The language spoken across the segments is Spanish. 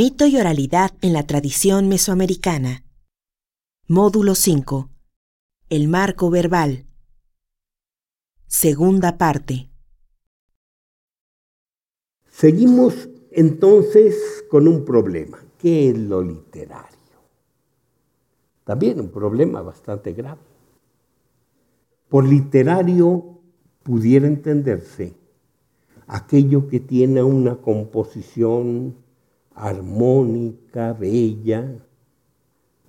Mito y oralidad en la tradición mesoamericana. Módulo 5. El marco verbal. Segunda parte. Seguimos entonces con un problema. ¿Qué es lo literario? También un problema bastante grave. Por literario pudiera entenderse aquello que tiene una composición armónica, bella,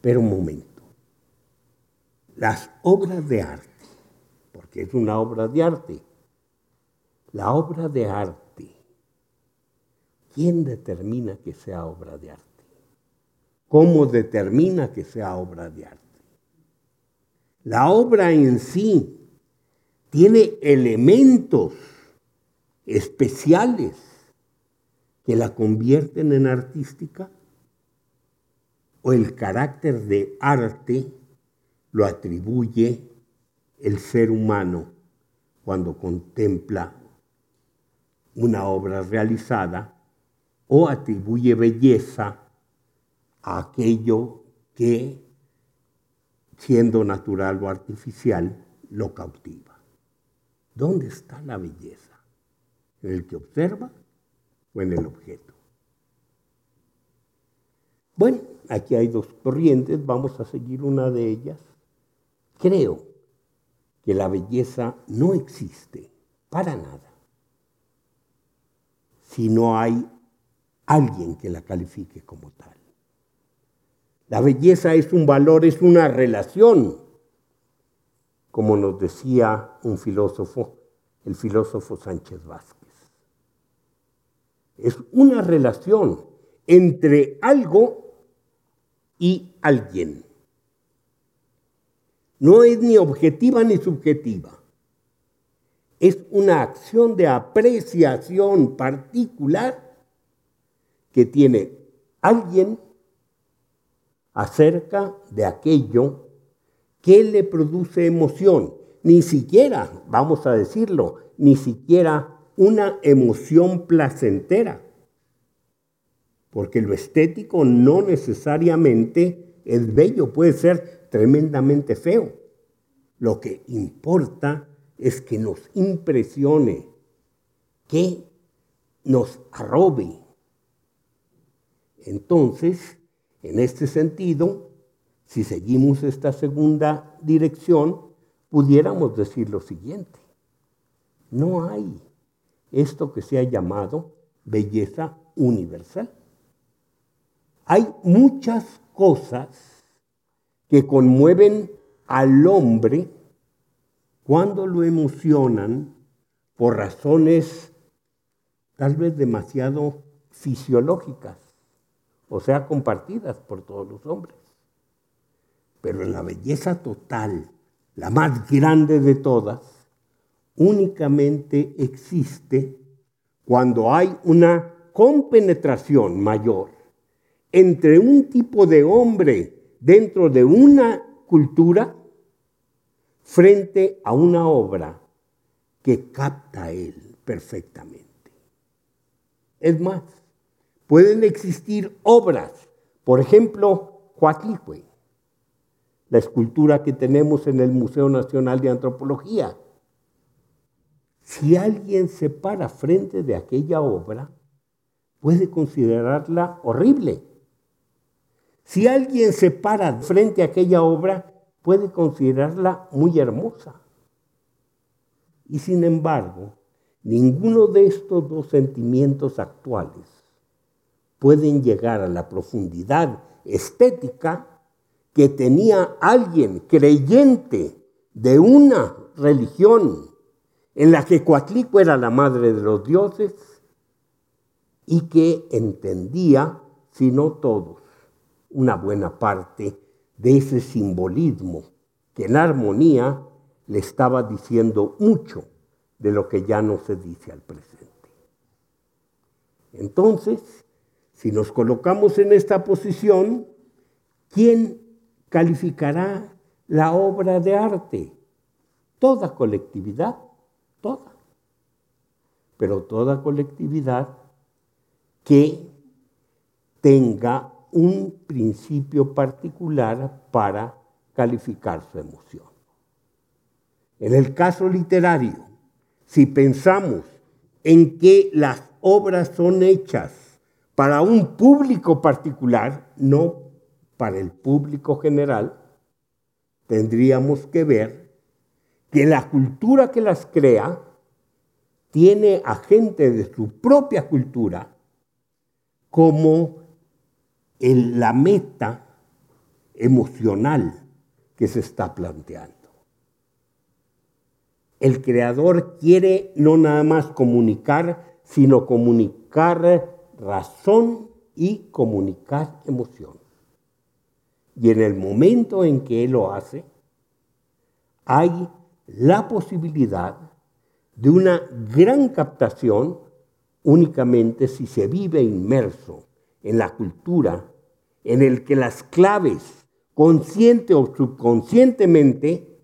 pero un momento. Las obras de arte, porque es una obra de arte, la obra de arte, ¿quién determina que sea obra de arte? ¿Cómo determina que sea obra de arte? La obra en sí tiene elementos especiales que la convierten en artística? ¿O el carácter de arte lo atribuye el ser humano cuando contempla una obra realizada o atribuye belleza a aquello que, siendo natural o artificial, lo cautiva? ¿Dónde está la belleza? ¿En el que observa o en el objeto. Bueno, aquí hay dos corrientes, vamos a seguir una de ellas. Creo que la belleza no existe para nada si no hay alguien que la califique como tal. La belleza es un valor, es una relación, como nos decía un filósofo, el filósofo Sánchez Vázquez. Es una relación entre algo y alguien. No es ni objetiva ni subjetiva. Es una acción de apreciación particular que tiene alguien acerca de aquello que le produce emoción. Ni siquiera, vamos a decirlo, ni siquiera una emoción placentera. Porque lo estético no necesariamente es bello, puede ser tremendamente feo. Lo que importa es que nos impresione, que nos arrobe. Entonces, en este sentido, si seguimos esta segunda dirección, pudiéramos decir lo siguiente. No hay esto que se ha llamado belleza universal. Hay muchas cosas que conmueven al hombre cuando lo emocionan por razones tal vez demasiado fisiológicas, o sea, compartidas por todos los hombres. Pero en la belleza total, la más grande de todas, únicamente existe cuando hay una compenetración mayor entre un tipo de hombre dentro de una cultura frente a una obra que capta él perfectamente. Es más, pueden existir obras, por ejemplo, Coatlicue, la escultura que tenemos en el Museo Nacional de Antropología, si alguien se para frente de aquella obra, puede considerarla horrible. Si alguien se para frente a aquella obra, puede considerarla muy hermosa. Y sin embargo, ninguno de estos dos sentimientos actuales pueden llegar a la profundidad estética que tenía alguien creyente de una religión en la que Coatlico era la madre de los dioses y que entendía, si no todos, una buena parte de ese simbolismo que en armonía le estaba diciendo mucho de lo que ya no se dice al presente. Entonces, si nos colocamos en esta posición, ¿quién calificará la obra de arte? Toda colectividad toda, pero toda colectividad que tenga un principio particular para calificar su emoción. En el caso literario, si pensamos en que las obras son hechas para un público particular, no para el público general, tendríamos que ver que la cultura que las crea tiene a gente de su propia cultura como la meta emocional que se está planteando. El creador quiere no nada más comunicar, sino comunicar razón y comunicar emoción. Y en el momento en que Él lo hace, hay la posibilidad de una gran captación únicamente si se vive inmerso en la cultura en el que las claves, consciente o subconscientemente,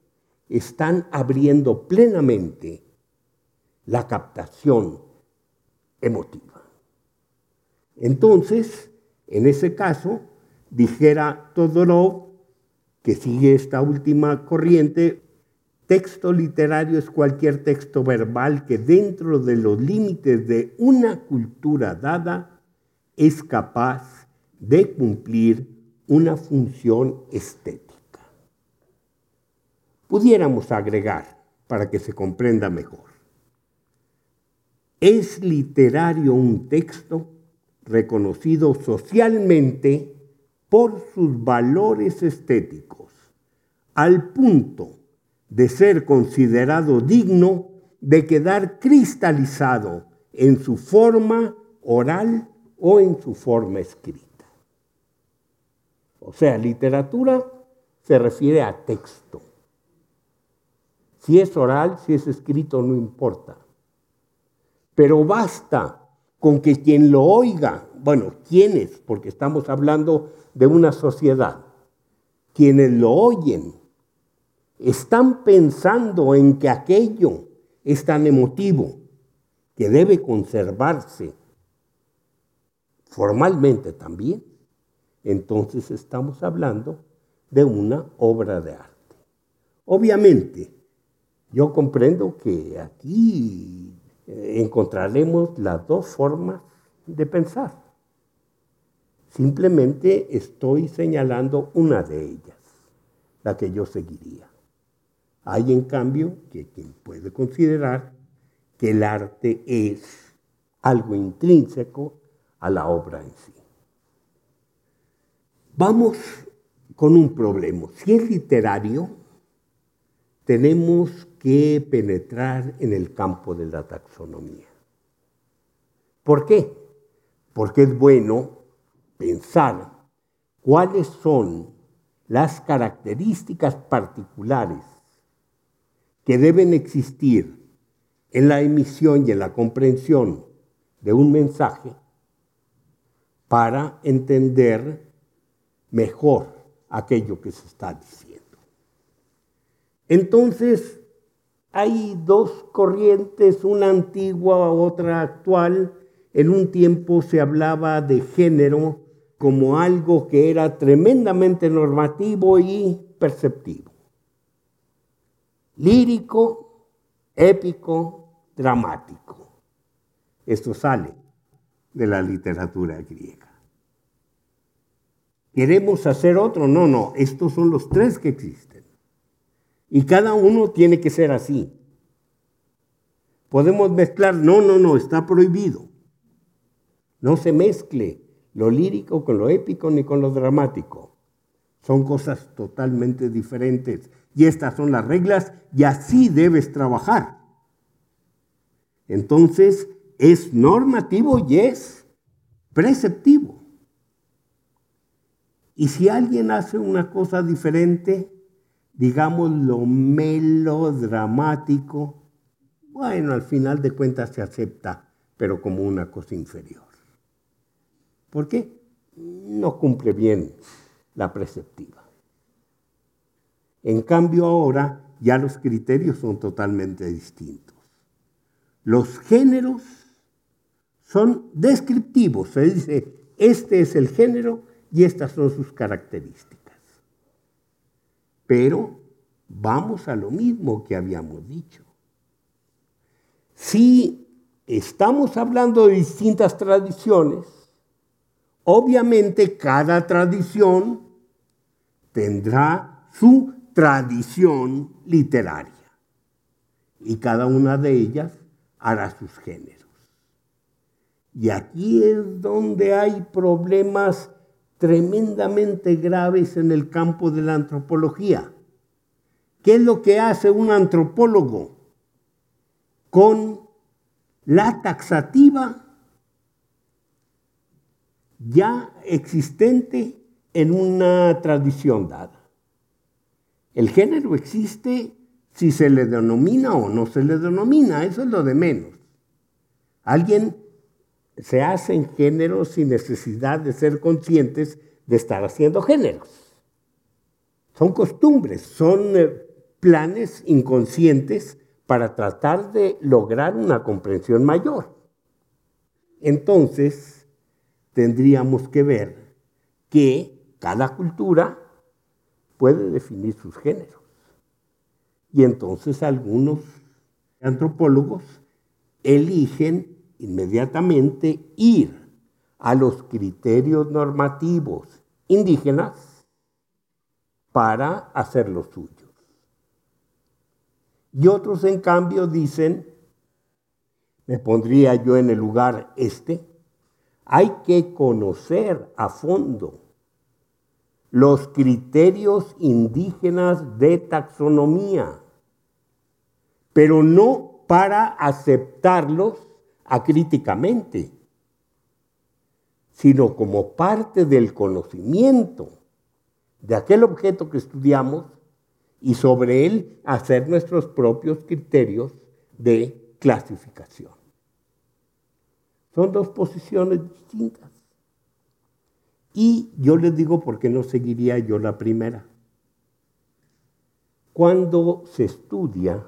están abriendo plenamente la captación emotiva. Entonces, en ese caso, dijera Todorov, que sigue esta última corriente, texto literario es cualquier texto verbal que dentro de los límites de una cultura dada es capaz de cumplir una función estética. Pudiéramos agregar, para que se comprenda mejor, es literario un texto reconocido socialmente por sus valores estéticos, al punto de ser considerado digno de quedar cristalizado en su forma oral o en su forma escrita. O sea, literatura se refiere a texto. Si es oral, si es escrito, no importa. Pero basta con que quien lo oiga, bueno, ¿quiénes? Porque estamos hablando de una sociedad. Quienes lo oyen están pensando en que aquello es tan emotivo que debe conservarse formalmente también. Entonces estamos hablando de una obra de arte. Obviamente, yo comprendo que aquí eh, encontraremos las dos formas de pensar. Simplemente estoy señalando una de ellas, la que yo seguiría. Hay en cambio que quien puede considerar que el arte es algo intrínseco a la obra en sí. Vamos con un problema. Si es literario, tenemos que penetrar en el campo de la taxonomía. ¿Por qué? Porque es bueno pensar cuáles son las características particulares que deben existir en la emisión y en la comprensión de un mensaje para entender mejor aquello que se está diciendo. Entonces, hay dos corrientes, una antigua, otra actual. En un tiempo se hablaba de género como algo que era tremendamente normativo y perceptivo. Lírico, épico, dramático. Esto sale de la literatura griega. ¿Queremos hacer otro? No, no, estos son los tres que existen. Y cada uno tiene que ser así. Podemos mezclar, no, no, no, está prohibido. No se mezcle lo lírico con lo épico ni con lo dramático. Son cosas totalmente diferentes. Y estas son las reglas y así debes trabajar. Entonces, es normativo y es preceptivo. Y si alguien hace una cosa diferente, digamos lo melodramático, bueno, al final de cuentas se acepta, pero como una cosa inferior. ¿Por qué? No cumple bien la preceptiva. En cambio ahora ya los criterios son totalmente distintos. Los géneros son descriptivos, se dice este es el género y estas son sus características. Pero vamos a lo mismo que habíamos dicho. Si estamos hablando de distintas tradiciones, obviamente cada tradición tendrá su tradición literaria y cada una de ellas hará sus géneros. Y aquí es donde hay problemas tremendamente graves en el campo de la antropología. ¿Qué es lo que hace un antropólogo con la taxativa ya existente en una tradición dada? El género existe si se le denomina o no se le denomina, eso es lo de menos. Alguien se hace en género sin necesidad de ser conscientes de estar haciendo géneros. Son costumbres, son eh, planes inconscientes para tratar de lograr una comprensión mayor. Entonces, tendríamos que ver que cada cultura puede definir sus géneros. Y entonces algunos antropólogos eligen inmediatamente ir a los criterios normativos indígenas para hacer los suyos. Y otros, en cambio, dicen, me pondría yo en el lugar este, hay que conocer a fondo los criterios indígenas de taxonomía, pero no para aceptarlos acríticamente, sino como parte del conocimiento de aquel objeto que estudiamos y sobre él hacer nuestros propios criterios de clasificación. Son dos posiciones distintas. Y yo les digo por qué no seguiría yo la primera. Cuando se estudia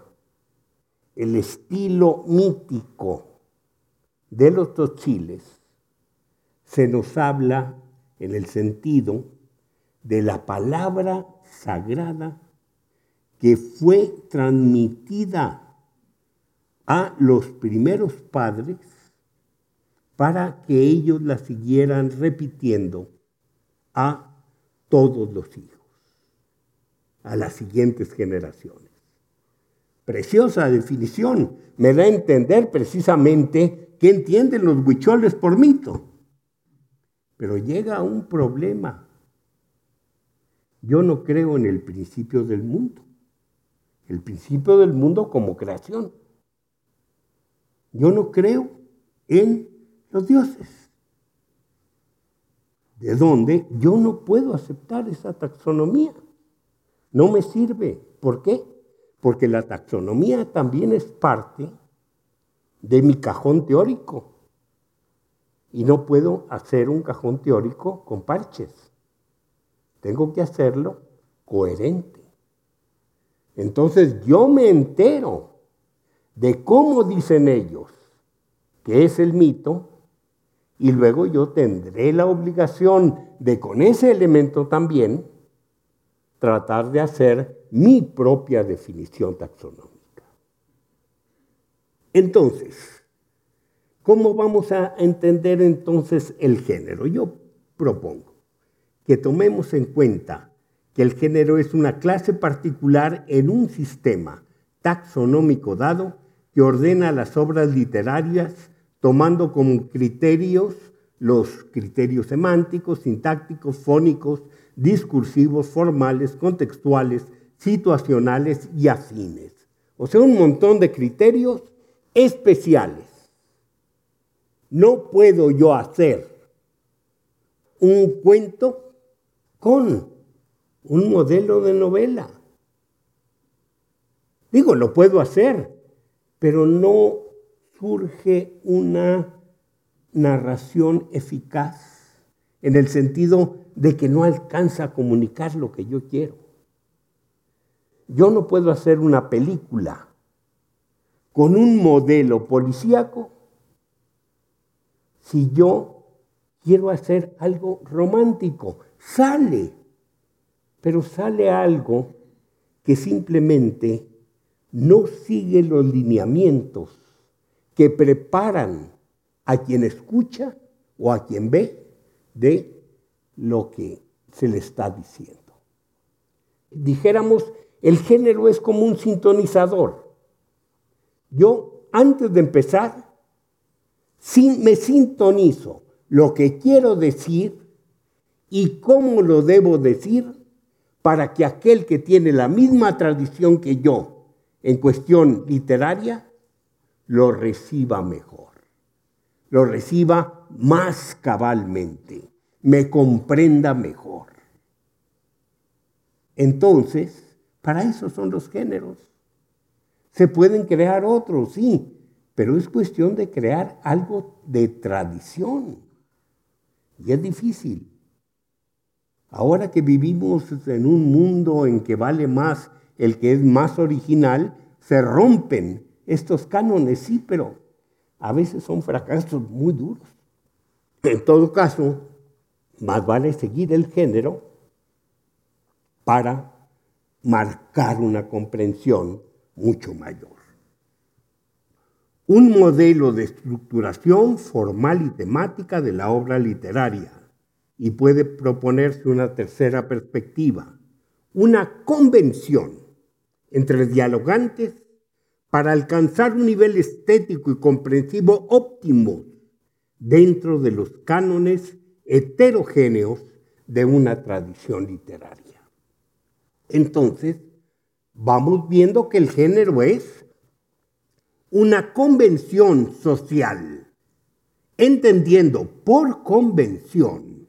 el estilo mítico de los dos chiles, se nos habla en el sentido de la palabra sagrada que fue transmitida a los primeros padres para que ellos la siguieran repitiendo a todos los hijos, a las siguientes generaciones. Preciosa definición, me da a entender precisamente qué entienden los huicholes por mito. Pero llega un problema. Yo no creo en el principio del mundo, el principio del mundo como creación. Yo no creo en los dioses de donde yo no puedo aceptar esa taxonomía. No me sirve. ¿Por qué? Porque la taxonomía también es parte de mi cajón teórico. Y no puedo hacer un cajón teórico con parches. Tengo que hacerlo coherente. Entonces yo me entero de cómo dicen ellos que es el mito y luego yo tendré la obligación de con ese elemento también tratar de hacer mi propia definición taxonómica. Entonces, ¿cómo vamos a entender entonces el género? Yo propongo que tomemos en cuenta que el género es una clase particular en un sistema taxonómico dado que ordena las obras literarias tomando como criterios los criterios semánticos, sintácticos, fónicos, discursivos, formales, contextuales, situacionales y afines. O sea, un montón de criterios especiales. No puedo yo hacer un cuento con un modelo de novela. Digo, lo puedo hacer, pero no surge una narración eficaz en el sentido de que no alcanza a comunicar lo que yo quiero. Yo no puedo hacer una película con un modelo policíaco si yo quiero hacer algo romántico. Sale, pero sale algo que simplemente no sigue los lineamientos que preparan a quien escucha o a quien ve de lo que se le está diciendo. Dijéramos, el género es como un sintonizador. Yo, antes de empezar, me sintonizo lo que quiero decir y cómo lo debo decir para que aquel que tiene la misma tradición que yo en cuestión literaria lo reciba mejor, lo reciba más cabalmente, me comprenda mejor. Entonces, para eso son los géneros. Se pueden crear otros, sí, pero es cuestión de crear algo de tradición. Y es difícil. Ahora que vivimos en un mundo en que vale más el que es más original, se rompen estos cánones, sí, pero a veces son fracasos muy duros. En todo caso, más vale seguir el género para marcar una comprensión mucho mayor. Un modelo de estructuración formal y temática de la obra literaria y puede proponerse una tercera perspectiva, una convención entre dialogantes para alcanzar un nivel estético y comprensivo óptimo dentro de los cánones heterogéneos de una tradición literaria. Entonces, vamos viendo que el género es una convención social, entendiendo por convención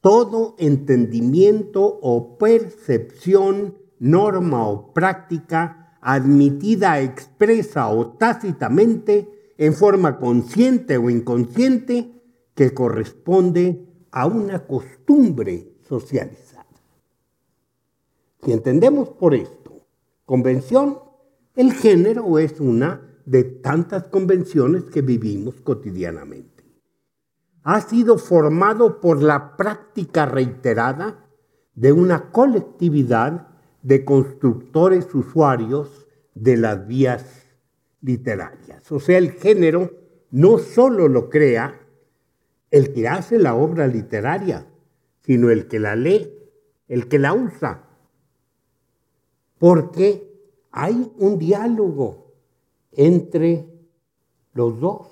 todo entendimiento o percepción, norma o práctica admitida expresa o tácitamente en forma consciente o inconsciente que corresponde a una costumbre socializada. Si entendemos por esto convención, el género es una de tantas convenciones que vivimos cotidianamente. Ha sido formado por la práctica reiterada de una colectividad de constructores usuarios de las vías literarias. O sea, el género no solo lo crea el que hace la obra literaria, sino el que la lee, el que la usa. Porque hay un diálogo entre los dos.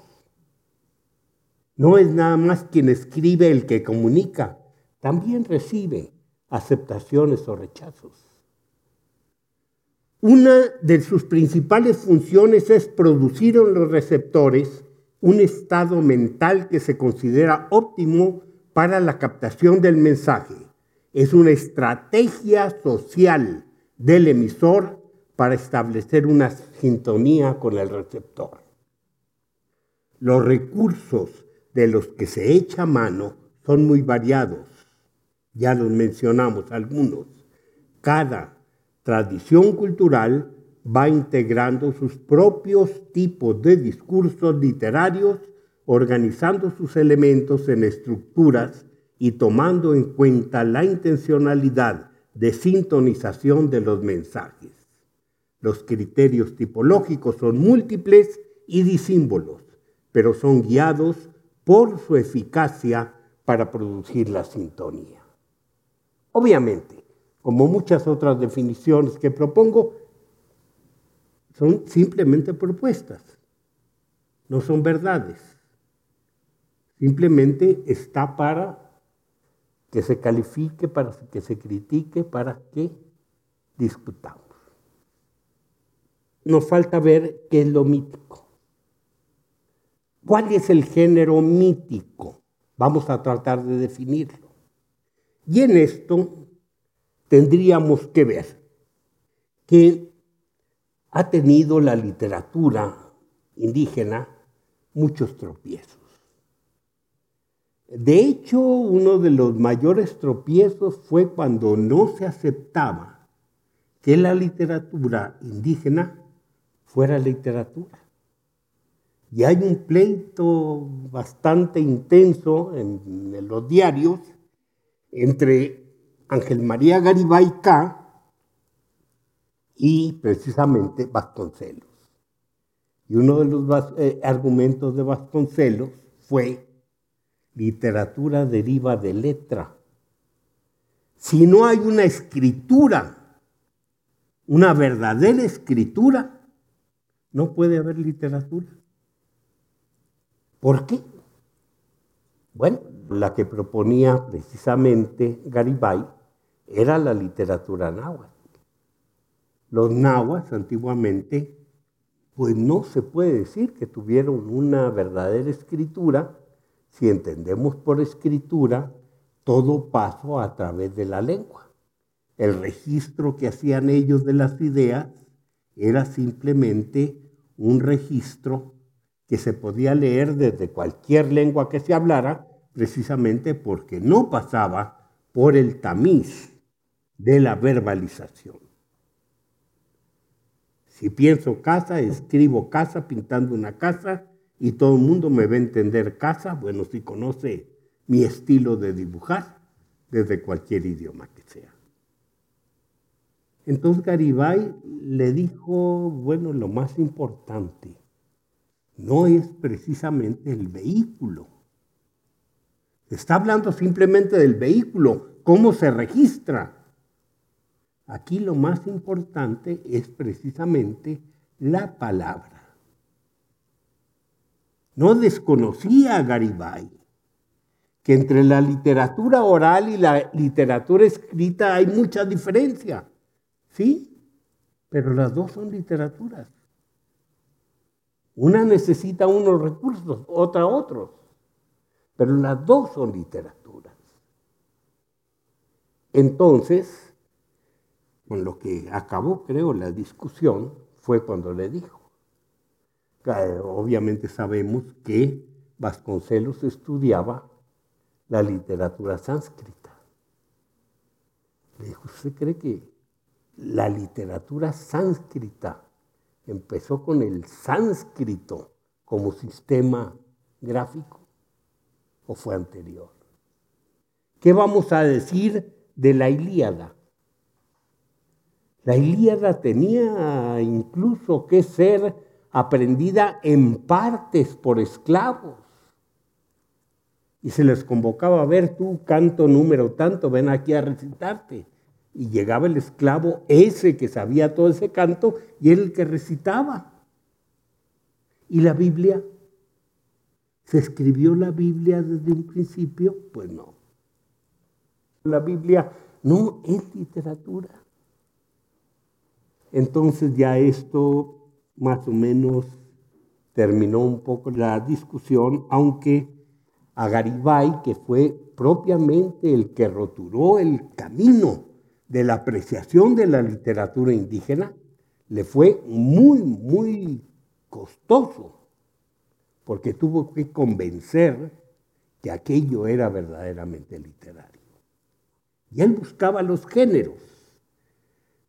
No es nada más quien escribe el que comunica, también recibe aceptaciones o rechazos. Una de sus principales funciones es producir en los receptores un estado mental que se considera óptimo para la captación del mensaje. Es una estrategia social del emisor para establecer una sintonía con el receptor. Los recursos de los que se echa mano son muy variados. Ya los mencionamos algunos. Cada tradición cultural va integrando sus propios tipos de discursos literarios, organizando sus elementos en estructuras y tomando en cuenta la intencionalidad de sintonización de los mensajes. Los criterios tipológicos son múltiples y disímbolos, pero son guiados por su eficacia para producir la sintonía. Obviamente, como muchas otras definiciones que propongo, son simplemente propuestas, no son verdades. Simplemente está para que se califique, para que se critique, para que discutamos nos falta ver qué es lo mítico. ¿Cuál es el género mítico? Vamos a tratar de definirlo. Y en esto tendríamos que ver que ha tenido la literatura indígena muchos tropiezos. De hecho, uno de los mayores tropiezos fue cuando no se aceptaba que la literatura indígena fuera literatura. Y hay un pleito bastante intenso en, en los diarios entre Ángel María Garibay K y precisamente Vasconcelos. Y uno de los eh, argumentos de Vasconcelos fue literatura deriva de letra. Si no hay una escritura, una verdadera escritura, no puede haber literatura. ¿Por qué? Bueno, la que proponía precisamente Garibay era la literatura náhuatl. Los nahuas antiguamente, pues no se puede decir que tuvieron una verdadera escritura si entendemos por escritura todo paso a través de la lengua. El registro que hacían ellos de las ideas era simplemente un registro que se podía leer desde cualquier lengua que se hablara, precisamente porque no pasaba por el tamiz de la verbalización. Si pienso casa, escribo casa pintando una casa y todo el mundo me va a entender casa, bueno, si conoce mi estilo de dibujar desde cualquier idioma que sea. Entonces Garibay le dijo, bueno, lo más importante no es precisamente el vehículo. Está hablando simplemente del vehículo, cómo se registra. Aquí lo más importante es precisamente la palabra. No desconocía a Garibay que entre la literatura oral y la literatura escrita hay mucha diferencia. ¿Sí? Pero las dos son literaturas. Una necesita unos recursos, otra otros. Pero las dos son literaturas. Entonces, con lo que acabó, creo, la discusión fue cuando le dijo. Obviamente sabemos que Vasconcelos estudiaba la literatura sánscrita. Le dijo, ¿usted cree que la literatura sánscrita empezó con el sánscrito como sistema gráfico o fue anterior? ¿Qué vamos a decir de la Ilíada? La Ilíada tenía incluso que ser aprendida en partes por esclavos. Y se les convocaba a ver tú canto número tanto, ven aquí a recitarte. Y llegaba el esclavo ese que sabía todo ese canto y era el que recitaba. ¿Y la Biblia? ¿Se escribió la Biblia desde un principio? Pues no. La Biblia no es literatura. Entonces ya esto más o menos terminó un poco la discusión, aunque a Garibay, que fue propiamente el que roturó el camino de la apreciación de la literatura indígena, le fue muy, muy costoso, porque tuvo que convencer que aquello era verdaderamente literario. Y él buscaba los géneros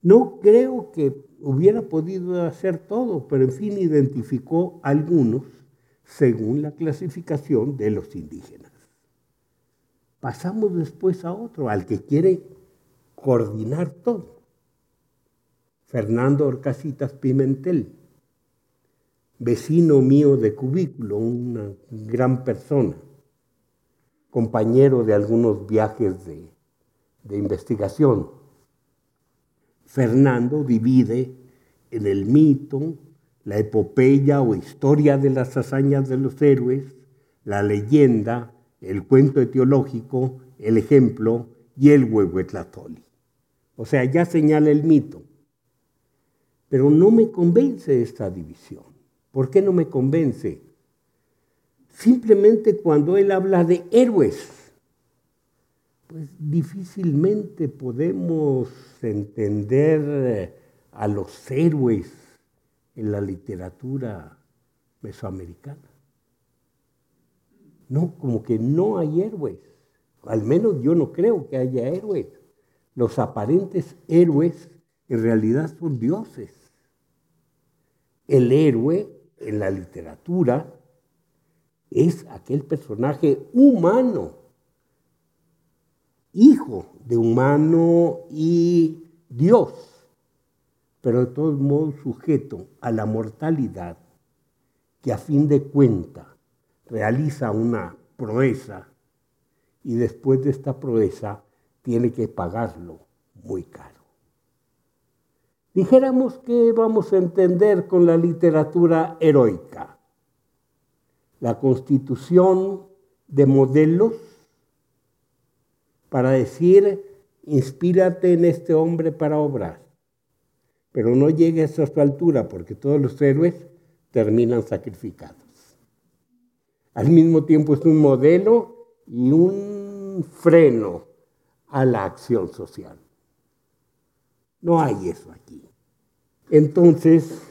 no creo que hubiera podido hacer todo, pero en fin identificó algunos según la clasificación de los indígenas. Pasamos después a otro, al que quiere coordinar todo. Fernando Orcasitas Pimentel, vecino mío de cubículo, una gran persona, compañero de algunos viajes de, de investigación Fernando divide en el mito, la epopeya o historia de las hazañas de los héroes, la leyenda, el cuento etiológico, el ejemplo y el huehuetlatoli. O sea, ya señala el mito. Pero no me convence esta división. ¿Por qué no me convence? Simplemente cuando él habla de héroes pues difícilmente podemos entender eh, a los héroes en la literatura mesoamericana. No, como que no hay héroes. Al menos yo no creo que haya héroes. Los aparentes héroes en realidad son dioses. El héroe en la literatura es aquel personaje humano, hijo de humano y Dios, pero de todos modos sujeto a la mortalidad que a fin de cuenta realiza una proeza y después de esta proeza tiene que pagarlo muy caro. Dijéramos que vamos a entender con la literatura heroica la constitución de modelos para decir, inspírate en este hombre para obrar. Pero no llegues a su altura porque todos los héroes terminan sacrificados. Al mismo tiempo es un modelo y un freno a la acción social. No hay eso aquí. Entonces,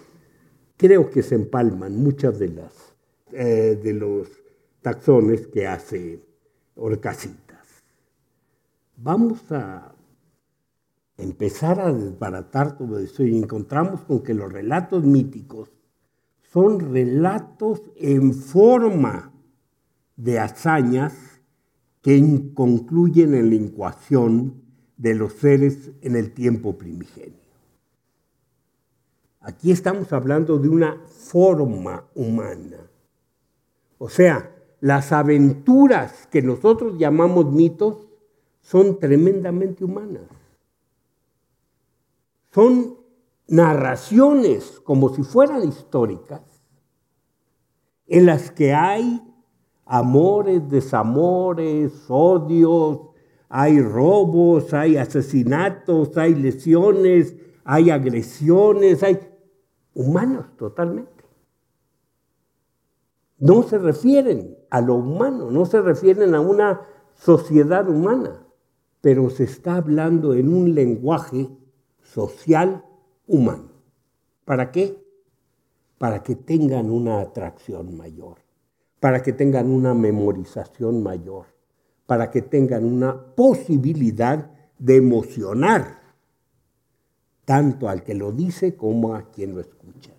creo que se empalman muchas de las eh, de los taxones que hace Orcasitas. Vamos a empezar a desbaratar todo eso y encontramos con que los relatos míticos son relatos en forma de hazañas que concluyen en la ecuación de los seres en el tiempo primigenio. Aquí estamos hablando de una forma humana o sea, las aventuras que nosotros llamamos mitos son tremendamente humanas. Son narraciones como si fueran históricas, en las que hay amores, desamores, odios, hay robos, hay asesinatos, hay lesiones, hay agresiones, hay humanos totalmente no se refieren a lo humano, no se refieren a una sociedad humana, pero se está hablando en un lenguaje social humano. ¿Para qué? Para que tengan una atracción mayor, para que tengan una memorización mayor, para que tengan una posibilidad de emocionar tanto al que lo dice como a quien lo escucha.